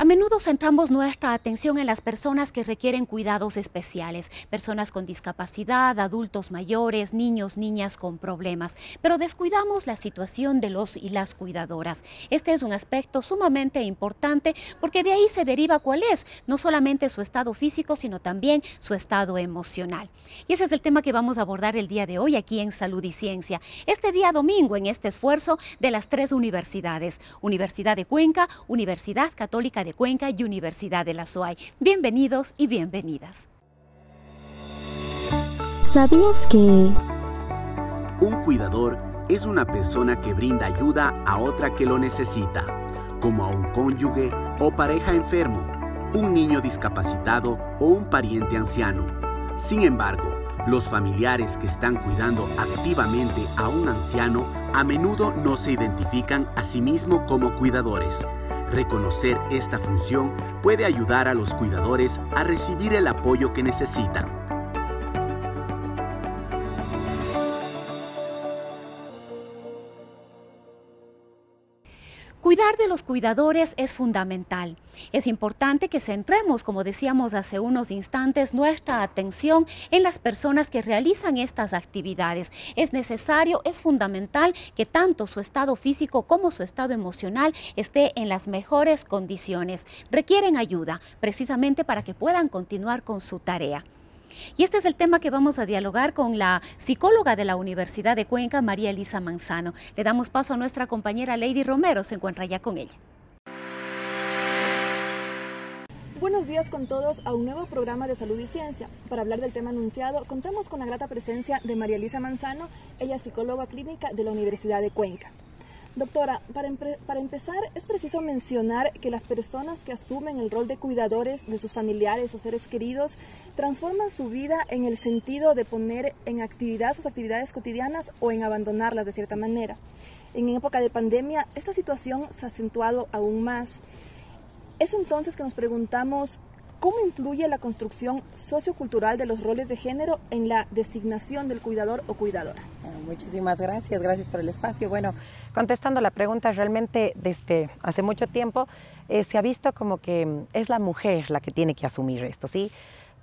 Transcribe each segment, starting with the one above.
A menudo centramos nuestra atención en las personas que requieren cuidados especiales, personas con discapacidad, adultos mayores, niños, niñas con problemas, pero descuidamos la situación de los y las cuidadoras. Este es un aspecto sumamente importante porque de ahí se deriva cuál es, no solamente su estado físico, sino también su estado emocional. Y ese es el tema que vamos a abordar el día de hoy aquí en Salud y Ciencia. Este día domingo en este esfuerzo de las tres universidades, Universidad de Cuenca, Universidad Católica de de Cuenca y Universidad de la SOAI. Bienvenidos y bienvenidas. ¿Sabías que... Un cuidador es una persona que brinda ayuda a otra que lo necesita, como a un cónyuge o pareja enfermo, un niño discapacitado o un pariente anciano. Sin embargo, los familiares que están cuidando activamente a un anciano a menudo no se identifican a sí mismos como cuidadores Reconocer esta función puede ayudar a los cuidadores a recibir el apoyo que necesitan. Cuidar de los cuidadores es fundamental. Es importante que centremos, como decíamos hace unos instantes, nuestra atención en las personas que realizan estas actividades. Es necesario, es fundamental que tanto su estado físico como su estado emocional esté en las mejores condiciones. Requieren ayuda precisamente para que puedan continuar con su tarea. Y este es el tema que vamos a dialogar con la psicóloga de la Universidad de Cuenca, María Elisa Manzano. Le damos paso a nuestra compañera Lady Romero, se encuentra ya con ella. Buenos días con todos a un nuevo programa de Salud y Ciencia. Para hablar del tema anunciado, contamos con la grata presencia de María Elisa Manzano, ella psicóloga clínica de la Universidad de Cuenca. Doctora, para, empezar, es preciso mencionar que las personas que asumen el rol de cuidadores de sus familiares o seres queridos transforman su vida en el sentido de poner en actividad sus actividades cotidianas o en abandonarlas de cierta manera. En época de pandemia, esta situación se ha acentuado aún más. Es entonces que nos preguntamos ¿Cómo influye la construcción sociocultural de los roles de género en la designación del cuidador o cuidadora? muchísimas gracias, gracias por el espacio. Bueno, contestando la pregunta, realmente desde hace mucho tiempo eh, se ha visto como que es la mujer la que tiene que asumir esto, ¿sí?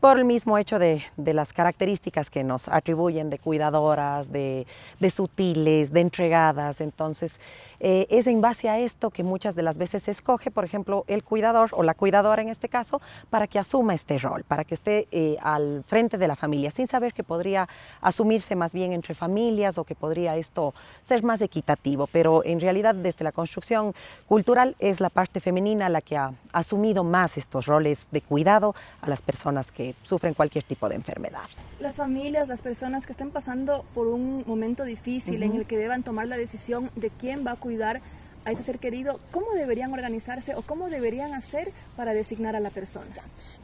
Por el mismo hecho de, las características que nos atribuyen de cuidadoras, de, sutiles, de entregadas. Entonces, eh, es en base a esto que muchas de las veces se escoge, por ejemplo, el cuidador o la cuidadora en este caso, para que asuma este rol, para que esté eh, al frente de la familia, sin saber que podría asumirse más bien entre familias o que podría esto ser más equitativo. Pero en realidad, desde la construcción cultural, es la parte femenina la que ha asumido más estos roles de cuidado a las personas que sufren cualquier tipo de enfermedad. Las familias, las personas que estén pasando por un momento difícil en el que deban tomar la decisión de quién va a cuidar a ese ser querido, ¿cómo deberían organizarse o cómo deberían hacer para designar a la persona?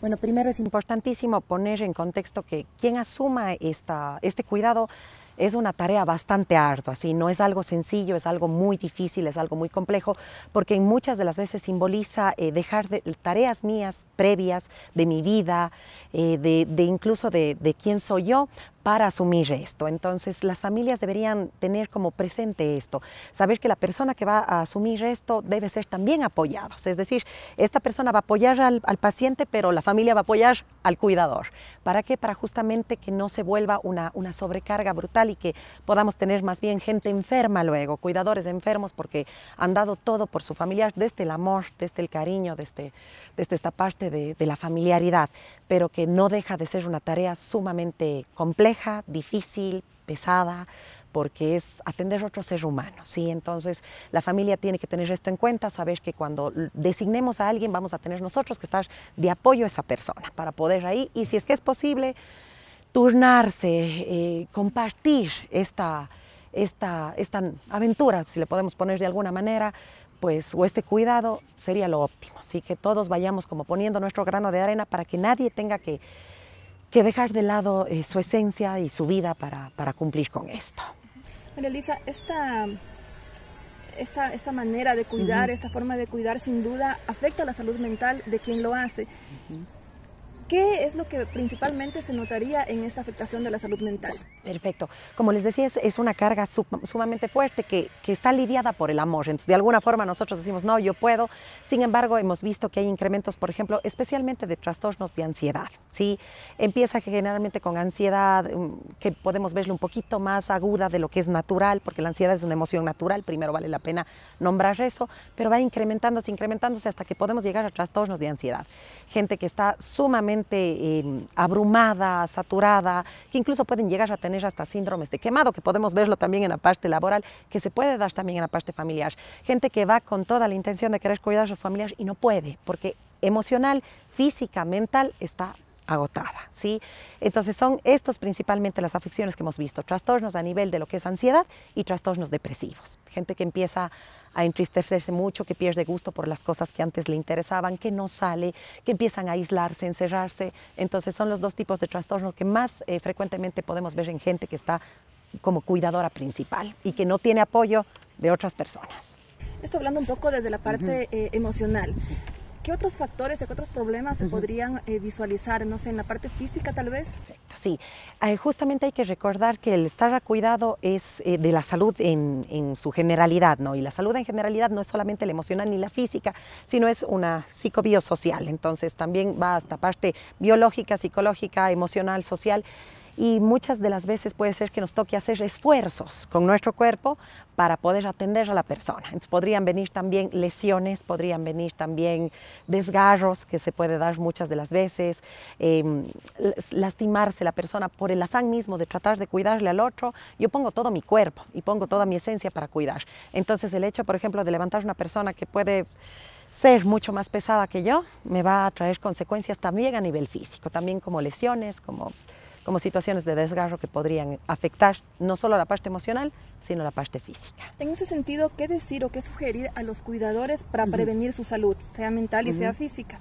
Bueno, primero es importantísimo poner en contexto que quien asuma esta, este cuidado es una tarea bastante ardua, ¿sí? no es algo sencillo, es algo muy difícil, es algo muy complejo, porque muchas de las veces simboliza eh, dejar de, tareas mías previas de mi vida, eh, de, incluso de, de quién soy yo, para asumir esto. Entonces, las familias deberían tener como presente esto, saber que la persona que va a asumir esto debe ser también apoyado. Es decir, esta persona va a apoyar al, paciente, pero la familia va a apoyar al cuidador. ¿Para qué? Para justamente que no se vuelva una, una sobrecarga brutal y que podamos tener más bien gente enferma luego, cuidadores enfermos porque han dado todo por su familiar, desde el amor, desde el cariño, desde, desde esta parte de, de la familiaridad, pero que no deja de ser una tarea sumamente compleja difícil, pesada, porque es atender a otro ser humano, ¿sí? Entonces, la familia tiene que tener esto en cuenta, saber que cuando designemos a alguien vamos a tener nosotros que estar de apoyo a esa persona para poder ahí, y si es que es posible, turnarse, eh, compartir esta, esta, esta aventura, si le podemos poner de alguna manera, pues, o este cuidado sería lo óptimo. Así que todos vayamos como poniendo nuestro grano de arena para que nadie tenga que, que dejar de lado eh, su esencia y su vida para, para cumplir con esto. María Elisa, esta, esta, esta manera de cuidar, esta forma de cuidar, sin duda afecta a la salud mental de quien lo hace. ¿Qué es lo que principalmente se notaría en esta afectación de la salud mental? Perfecto. Como les decía, es, una carga sumamente fuerte que, que, está lidiada por el amor. Entonces, de alguna forma nosotros decimos, no, yo puedo. Sin embargo, hemos visto que hay incrementos, por ejemplo, especialmente de trastornos de ansiedad. ¿sí? Empieza generalmente con ansiedad mm, que podemos verle un poquito más aguda de lo que es natural, porque la ansiedad es una emoción natural, primero vale la pena nombrar eso, pero va incrementándose, incrementándose hasta que podemos llegar a trastornos de ansiedad. Gente que está sumamente Em, abrumada, saturada, que incluso pueden llegar a tener hasta síndromes de quemado, que podemos verlo también en la parte laboral, que se puede dar también en la parte familiar. Gente que va con toda la intención de querer cuidar a sus familiares y no puede, porque emocional, física, mental está agotada, ¿sí? Entonces son estos principalmente las afecciones que hemos visto, trastornos a nivel de lo que es ansiedad y trastornos depresivos. Gente que empieza a entristecerse mucho, que pierde gusto por las cosas que antes le interesaban, que no sale, que empiezan a aislarse, encerrarse. Entonces son los dos tipos de trastornos que más eh, frecuentemente podemos ver en gente que está como cuidadora principal y que no tiene apoyo de otras personas. Estoy hablando un poco desde la parte eh, emocional. Sí. ¿Qué otros factores qué otros problemas se podrían eh, visualizar, no sé, en la parte física tal vez? Sí, eh, justamente hay que recordar que el estar a cuidado es eh, de la salud en, en, su generalidad, ¿no? Y la salud en generalidad no es solamente la emocional ni la física, sino es una psicobiosocial, entonces también va hasta parte biológica, psicológica, emocional, social y muchas de las veces puede ser que nos toque hacer esfuerzos con nuestro cuerpo para poder atender a la persona. Entonces podrían venir también lesiones, podrían venir también desgarros que se puede dar muchas de las veces, em, lastimarse la persona por el afán mismo de tratar de cuidarle al otro. Yo pongo todo mi cuerpo y pongo toda mi esencia para cuidar. Entonces el hecho, por ejemplo, de levantar una persona que puede ser mucho más pesada que yo, me va a traer consecuencias también a nivel físico, también como lesiones, como como situaciones de desgarro que podrían afectar no solo la parte emocional, sino la parte física. En ese sentido, ¿qué decir o qué sugerir a los cuidadores para prevenir su salud, sea mental y sea física?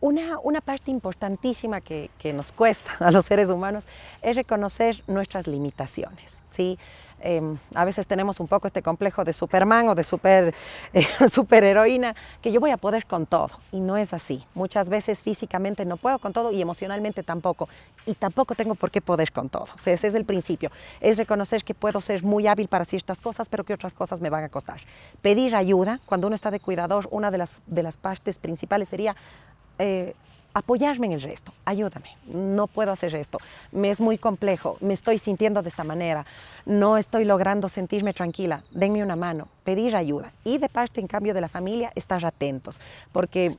Una, una, parte importantísima que, que, nos cuesta a los seres humanos es reconocer nuestras limitaciones. ¿sí? Em, a veces tenemos un poco este complejo de Superman o de super, eh, superheroína, que yo voy a poder con todo. Y no es así. Muchas veces físicamente no puedo con todo y emocionalmente tampoco. Y tampoco tengo por qué poder con todo. O sea, ese es el principio. Es reconocer que puedo ser muy hábil para ciertas cosas, pero que otras cosas me van a costar. Pedir ayuda. Cuando uno está de cuidador, una de las, de las partes principales sería... Eh, apoyarme en el resto, ayúdame, no puedo hacer esto, me es muy complejo, me estoy sintiendo de esta manera, no estoy logrando sentirme tranquila, denme una mano, pedir ayuda. Y de parte, en cambio, de la familia, estar atentos, porque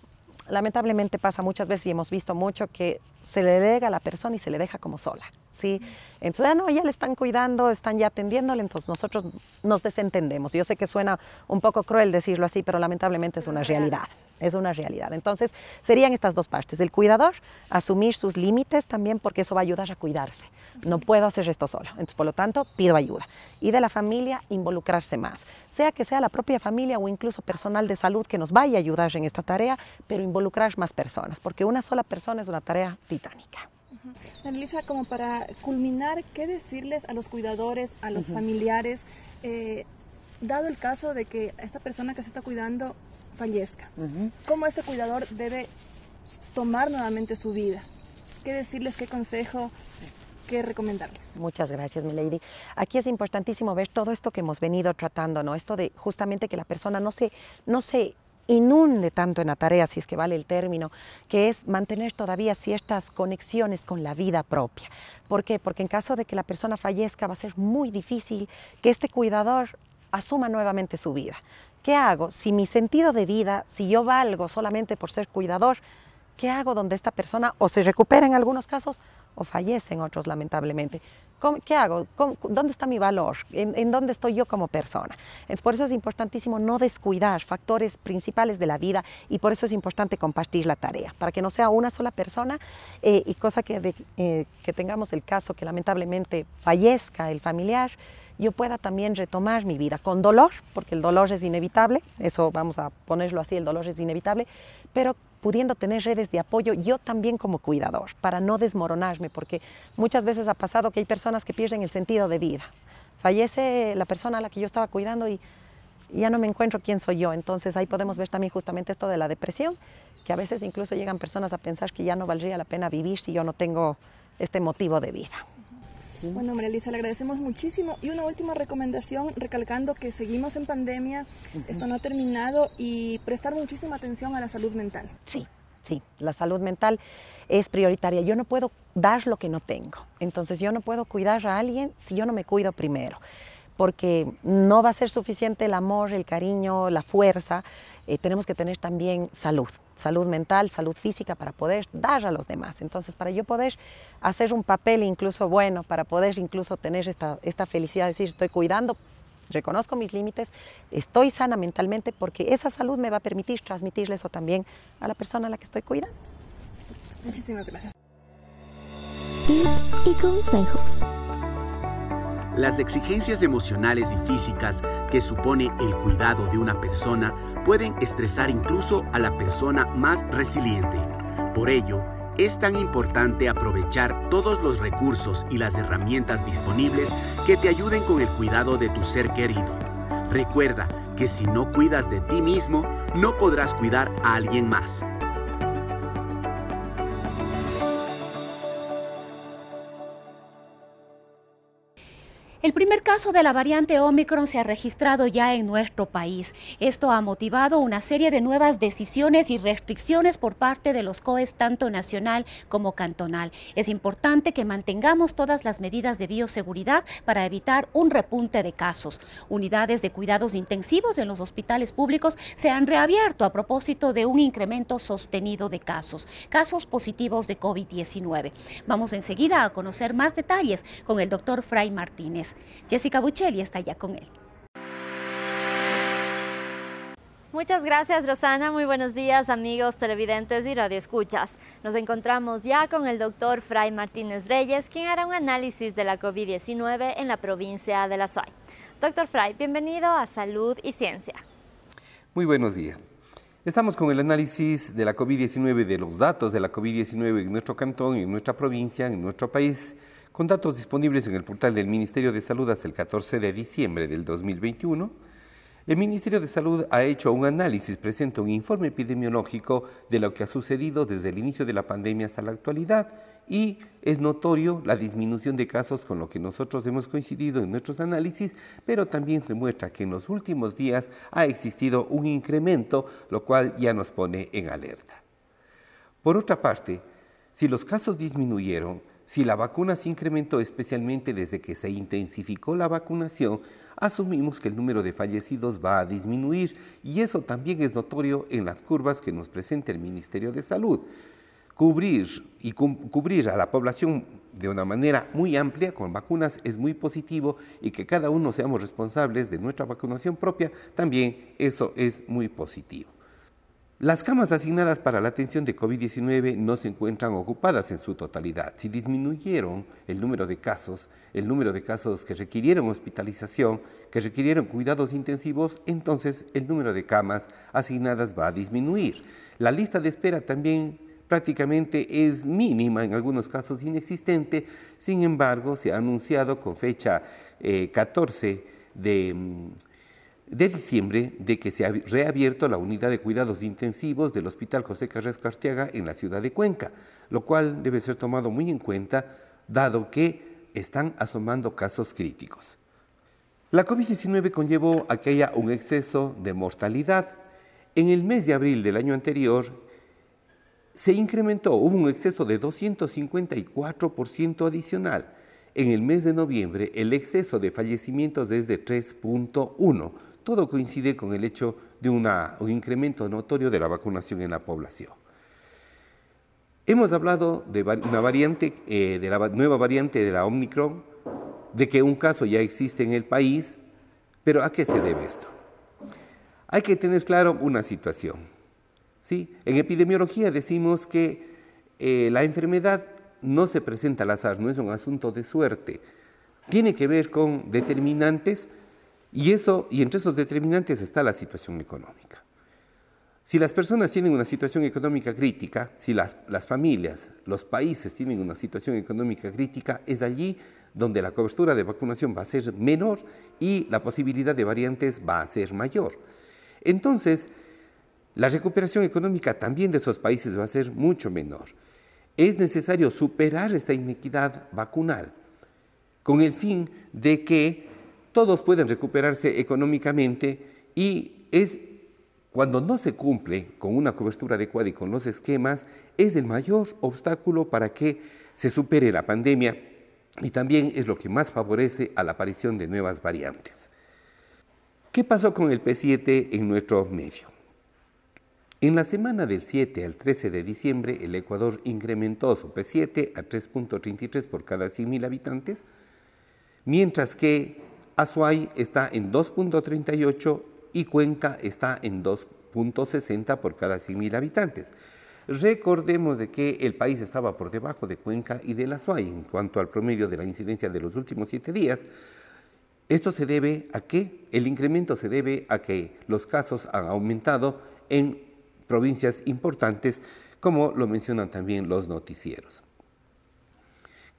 lamentablemente pasa muchas veces y hemos visto mucho que se le delega a la persona y se le deja como sola, ¿sí? Entonces, ah, no, ya le están cuidando, están ya atendiéndole, entonces nosotros nos desentendemos. Yo sé que suena un poco cruel decirlo así, pero lamentablemente es una realidad es una realidad. Entonces, serían estas dos partes. El cuidador, asumir sus límites también porque eso va a ayudar a cuidarse. No puedo hacer esto solo. Entonces, por lo tanto, pido ayuda. Y de la familia, involucrarse más. Sea que sea la propia familia o incluso personal de salud que nos vaya a ayudar en esta tarea, pero involucrar más personas, porque una sola persona es una tarea titánica. Anelisa, como para culminar, ¿qué decirles a los cuidadores, a los familiares? Eh, dado el caso de que esta persona que se está cuidando fallezca, ¿cómo este cuidador debe tomar nuevamente su vida? ¿Qué decirles, qué consejo, qué recomendarles? Muchas gracias, mi lady. Aquí es importantísimo ver todo esto que hemos venido tratando, ¿no? Esto de justamente que la persona no se, no se inunde tanto en la tarea, si es que vale el término, que es mantener todavía ciertas conexiones con la vida propia. ¿Por qué? Porque en caso de que la persona fallezca va a ser muy difícil que este cuidador asuma nuevamente su vida. ¿Qué hago? Si mi sentido de vida, si yo valgo solamente por ser cuidador, ¿qué hago donde esta persona o se recupera en algunos casos o fallece en otros lamentablemente? ¿Qué hago? ¿Dónde está mi valor? ¿En, dónde estoy yo como persona? por eso es importantísimo no descuidar factores principales de la vida y por eso es importante compartir la tarea, para que no sea una sola persona eh, y cosa que, eh, que tengamos el caso que lamentablemente fallezca el familiar, yo pueda también retomar mi vida con dolor, porque el dolor es inevitable, eso vamos a ponerlo así, el dolor es inevitable, pero pudiendo tener redes de apoyo yo también como cuidador, para no desmoronarme, porque muchas veces ha pasado que hay personas que pierden el sentido de vida. Fallece la persona a la que yo estaba cuidando y ya no me encuentro quién soy yo. Entonces ahí podemos ver también justamente esto de la depresión, que a veces incluso llegan personas a pensar que ya no valdría la pena vivir si yo no tengo este motivo de vida. Bueno, María Elisa, le agradecemos muchísimo. Y una última recomendación, recalcando que seguimos en pandemia, esto no ha terminado y prestar muchísima atención a la salud mental. Sí, sí, la salud mental es prioritaria. Yo no puedo dar lo que no tengo. Entonces yo no puedo cuidar a alguien si yo no me cuido primero, porque no va a ser suficiente el amor, el cariño, la fuerza. Eh, tenemos que tener también salud salud mental, salud física para poder dar a los demás. Entonces, para yo poder hacer un papel incluso bueno, para poder incluso tener esta, esta felicidad de decir, estoy cuidando, reconozco mis límites, estoy sana mentalmente, porque esa salud me va a permitir transmitirle eso también a la persona a la que estoy cuidando. Muchísimas gracias. Tips y consejos. Las exigencias emocionales y físicas que supone el cuidado de una persona pueden estresar incluso a la persona más resiliente. Por ello, es tan importante aprovechar todos los recursos y las herramientas disponibles que te ayuden con el cuidado de tu ser querido. Recuerda que si no cuidas de ti mismo, no podrás cuidar a alguien más. El primer caso de la variante Omicron se ha registrado ya en nuestro país. Esto ha motivado una serie de nuevas decisiones y restricciones por parte de los COEs tanto nacional como cantonal. Es importante que mantengamos todas las medidas de bioseguridad para evitar un repunte de casos. Unidades de cuidados intensivos en los hospitales públicos se han reabierto a propósito de un incremento sostenido de casos, casos positivos de COVID-19. Vamos enseguida a conocer más detalles con el doctor Fray Martínez. Jessica Buccelli está ya con él. Muchas gracias Rosana, muy buenos días amigos televidentes y radioescuchas. Nos encontramos ya con el doctor Fray Martínez Reyes, quien hará un análisis de la COVID-19 en la provincia de La Suay. Doctor Fray, bienvenido a Salud y Ciencia. Muy buenos días. Estamos con el análisis de la COVID-19, de los datos de la COVID-19 en nuestro cantón, en nuestra provincia, en nuestro país con datos disponibles en el portal del Ministerio de Salud hasta el 14 de diciembre del 2021, el Ministerio de Salud ha hecho un análisis, presenta un informe epidemiológico de lo que ha sucedido desde el inicio de la pandemia hasta la actualidad y es notorio la disminución de casos con lo que nosotros hemos coincidido en nuestros análisis, pero también demuestra que en los últimos días ha existido un incremento, lo cual ya nos pone en alerta. Por otra parte, si los casos disminuyeron, si la vacuna se incrementó especialmente desde que se intensificó la vacunación, asumimos que el número de fallecidos va a disminuir y eso también es notorio en las curvas que nos presenta el Ministerio de Salud. Cubrir y cubrir a la población de una manera muy amplia con vacunas es muy positivo y que cada uno seamos responsables de nuestra vacunación propia, también eso es muy positivo. Las camas asignadas para la atención de COVID-19 no se encuentran ocupadas en su totalidad. Si disminuyeron el número de casos, el número de casos que requirieron hospitalización, que requirieron cuidados intensivos, entonces el número de camas asignadas va a disminuir. La lista de espera también prácticamente es mínima, en algunos casos inexistente, sin embargo se ha anunciado con fecha 14 eh, de mm, de diciembre de que se ha reabierto la unidad de cuidados intensivos del Hospital José Carrés Cartiaga en la ciudad de Cuenca, lo cual debe ser tomado muy en cuenta dado que están asomando casos críticos. La COVID-19 conllevó a que haya un exceso de mortalidad. En el mes de abril del año anterior se incrementó, hubo un exceso de 254% adicional. En el mes de noviembre el exceso de fallecimientos es de 3.1 todo coincide con el hecho de un incremento notorio de la vacunación en la población. Hemos hablado de una variante, eh, de la nueva variante de la Omicron, de que un caso ya existe en el país, pero ¿a qué se debe esto? Hay que tener claro una situación. ¿sí? En epidemiología decimos que eh, la enfermedad no se presenta al azar, no es un asunto de suerte. Tiene que ver con determinantes y, eso, y entre esos determinantes está la situación económica. Si las personas tienen una situación económica crítica, si las, las familias, los países tienen una situación económica crítica, es allí donde la cobertura de vacunación va a ser menor y la posibilidad de variantes va a ser mayor. Entonces, la recuperación económica también de esos países va a ser mucho menor. Es necesario superar esta inequidad vacunal con el fin de que todos puedan recuperarse económicamente y es cuando no se cumple con una cobertura adecuada y con los esquemas, es el mayor obstáculo para que se supere la pandemia y también es lo que más favorece a la aparición de nuevas variantes. ¿Qué pasó con el P7 en nuestro medio? En la semana del 7 al 13 de diciembre, el Ecuador incrementó su P7 a 3.33 por cada 100.000 habitantes, mientras que Azuay está en 2.38 y Cuenca está en 2.60 por cada 100.000 habitantes. Recordemos de que el país estaba por debajo de Cuenca y de la Azuay en cuanto al promedio de la incidencia de los últimos siete días. Esto se debe a que el incremento se debe a que los casos han aumentado en provincias importantes, como lo mencionan también los noticieros.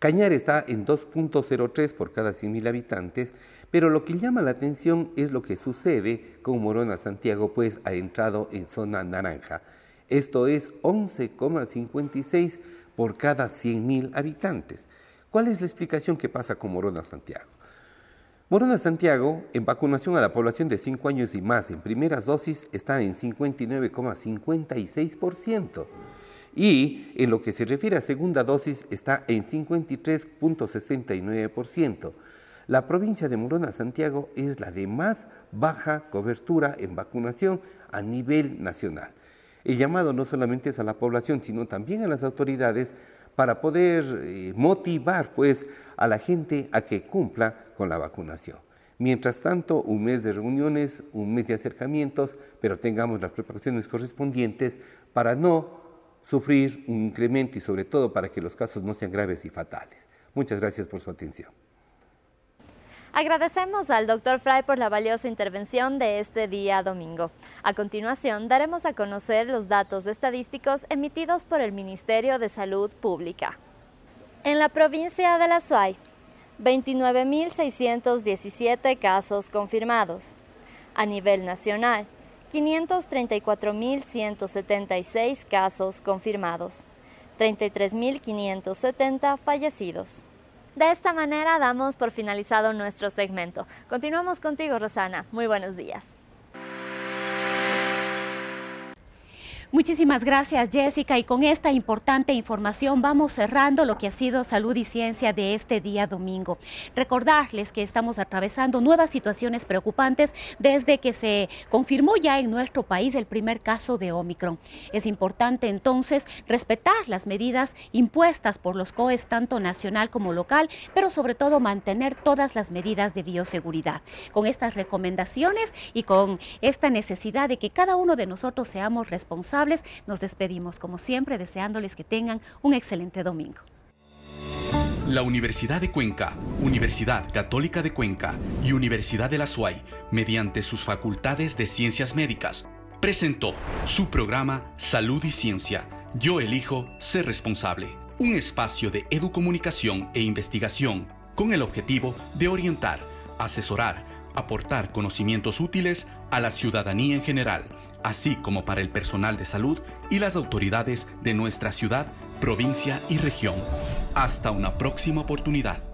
Cañar está en 2.03 por cada 100.000 habitantes, pero lo que llama la atención es lo que sucede con Morona Santiago, pues ha entrado en zona naranja. Esto es 11,56 por cada 100.000 habitantes. ¿Cuál es la explicación que pasa con Morona Santiago? Morona Santiago, en vacunación a la población de 5 años y más en primeras dosis, está en 59,56% y en lo que se refiere a segunda dosis está en 53.69%. La provincia de Morona Santiago es la de más baja cobertura en vacunación a nivel nacional. El llamado no solamente es a la población, sino también a las autoridades para poder eh, motivar pues, a la gente a que cumpla con la vacunación. Mientras tanto, un mes de reuniones, un mes de acercamientos, pero tengamos las precauciones correspondientes para no sufrir un incremento y sobre todo para que los casos no sean graves y fatales. Muchas gracias por su atención. Agradecemos al Dr. Fry por la valiosa intervención de este día domingo. A continuación, daremos a conocer los datos estadísticos emitidos por el Ministerio de Salud Pública. En la provincia de La Suay, 29.617 casos confirmados. A nivel nacional, 534.176 casos confirmados. 33.570 fallecidos. De esta manera damos por finalizado nuestro segmento. Continuamos contigo, Rosana. Muy buenos días. Muchísimas gracias Jessica y con esta importante información vamos cerrando lo que ha sido salud y ciencia de este día domingo. Recordarles que estamos atravesando nuevas situaciones preocupantes desde que se confirmó ya en nuestro país el primer caso de Omicron. Es importante entonces respetar las medidas impuestas por los COEs tanto nacional como local, pero sobre todo mantener todas las medidas de bioseguridad. Con estas recomendaciones y con esta necesidad de que cada uno de nosotros seamos nos despedimos como siempre deseándoles que tengan un excelente domingo. La Universidad de Cuenca, Universidad Católica de Cuenca y Universidad de la SUAY, mediante sus facultades de ciencias médicas, presentó su programa Salud y Ciencia. Yo elijo ser responsable. Un espacio de educomunicación e investigación con el objetivo de orientar, asesorar, aportar conocimientos útiles a la ciudadanía en general así como para el personal de salud y las autoridades de nuestra ciudad, provincia y región. Hasta una próxima oportunidad.